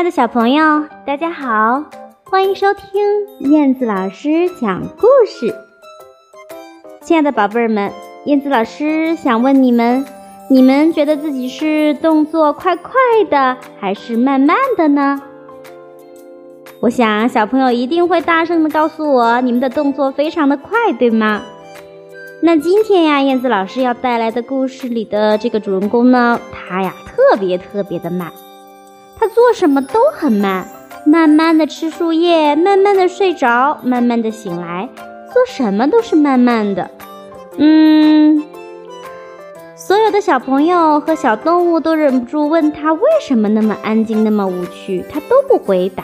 亲爱的小朋友，大家好，欢迎收听燕子老师讲故事。亲爱的宝贝儿们，燕子老师想问你们：你们觉得自己是动作快快的，还是慢慢的呢？我想小朋友一定会大声的告诉我，你们的动作非常的快，对吗？那今天呀，燕子老师要带来的故事里的这个主人公呢，他呀特别特别的慢。他做什么都很慢，慢慢的吃树叶，慢慢的睡着，慢慢的醒来，做什么都是慢慢的。嗯，所有的小朋友和小动物都忍不住问他为什么那么安静，那么无趣，他都不回答。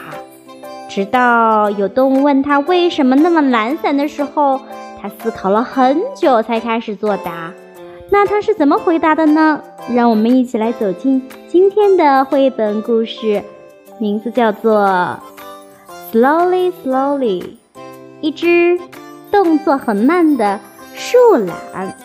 直到有动物问他为什么那么懒散的时候，他思考了很久才开始作答。那他是怎么回答的呢？让我们一起来走进今天的绘本故事，名字叫做《Slowly Slowly》，一只动作很慢的树懒。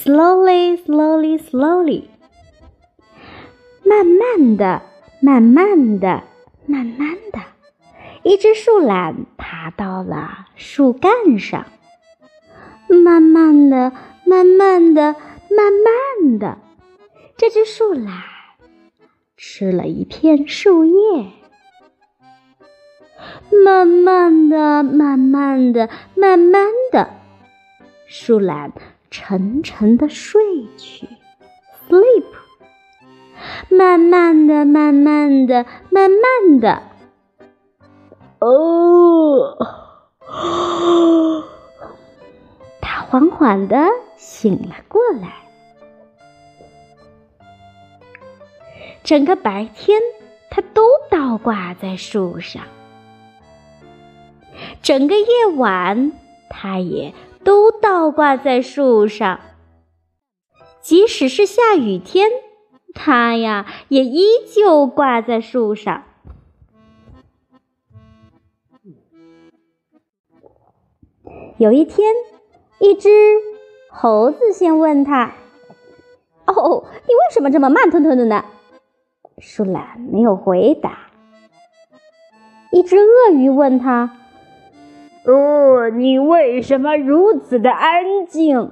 Slowly, slowly, slowly. 慢慢的，慢慢的，慢慢的，一只树懒爬到了树干上。慢慢的，慢慢的，慢慢的，这只树懒吃了一片树叶。慢慢的，慢慢的，慢慢的，树懒沉沉的睡去，sleep。慢慢的，慢慢的，慢慢的，哦，他缓缓的醒了过来。整个白天，他都倒挂在树上；整个夜晚，他也都倒挂在树上。即使是下雨天。它呀，也依旧挂在树上。有一天，一只猴子先问他：“哦，你为什么这么慢吞吞的呢？”树懒没有回答。一只鳄鱼问他：“哦，你为什么如此的安静？”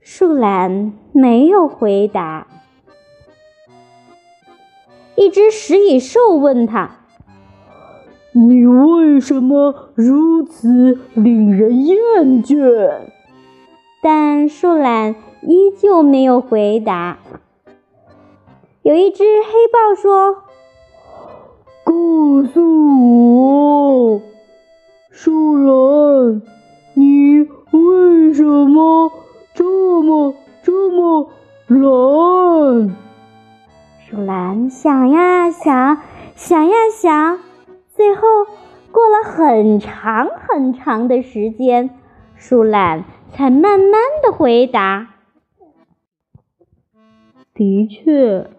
树懒没有回答。一只食蚁兽问他：“你为什么如此令人厌倦？”但树懒依旧没有回答。有一只黑豹说：“告诉我，树懒，你为什么这么这么懒？”树懒想呀想，想呀想，最后过了很长很长的时间，树懒才慢慢的回答：“的确，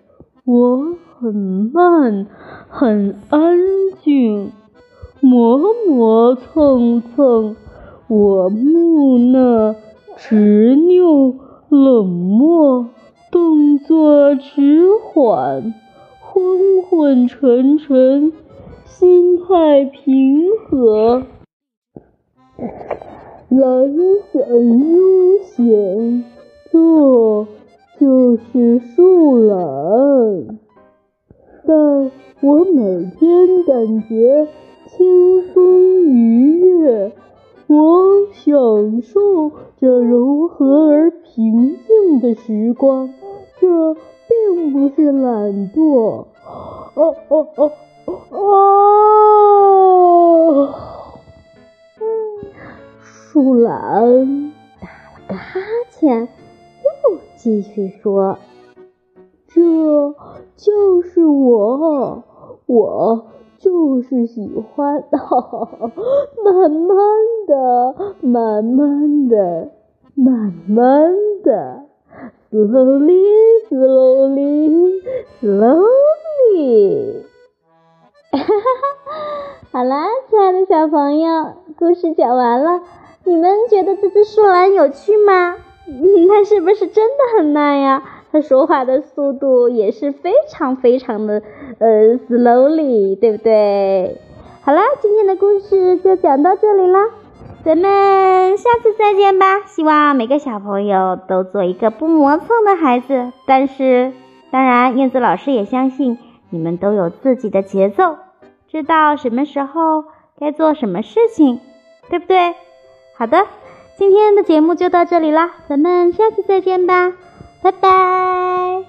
我很慢，很安静，磨磨蹭蹭，我木讷、执拗、冷漠。”动作迟缓，昏昏沉沉，心态平和，懒散悠闲，这就是树懒。但我每天感觉哦哦哦！树懒打了个哈欠，又继续说：“这就是我，我就是喜欢，慢慢的，慢慢的，慢慢的。” Slowly, slowly, slowly。哈哈好啦，亲爱的小朋友，故事讲完了，你们觉得这只树懒有趣吗？它是不是真的很慢呀？它说话的速度也是非常非常的呃 slowly，对不对？好啦，今天的故事就讲到这里啦，咱们下次再见吧。希望每个小朋友都做一个不磨蹭的孩子。但是，当然，燕子老师也相信你们都有自己的节奏，知道什么时候该做什么事情，对不对？好的，今天的节目就到这里啦，咱们下次再见吧，拜拜。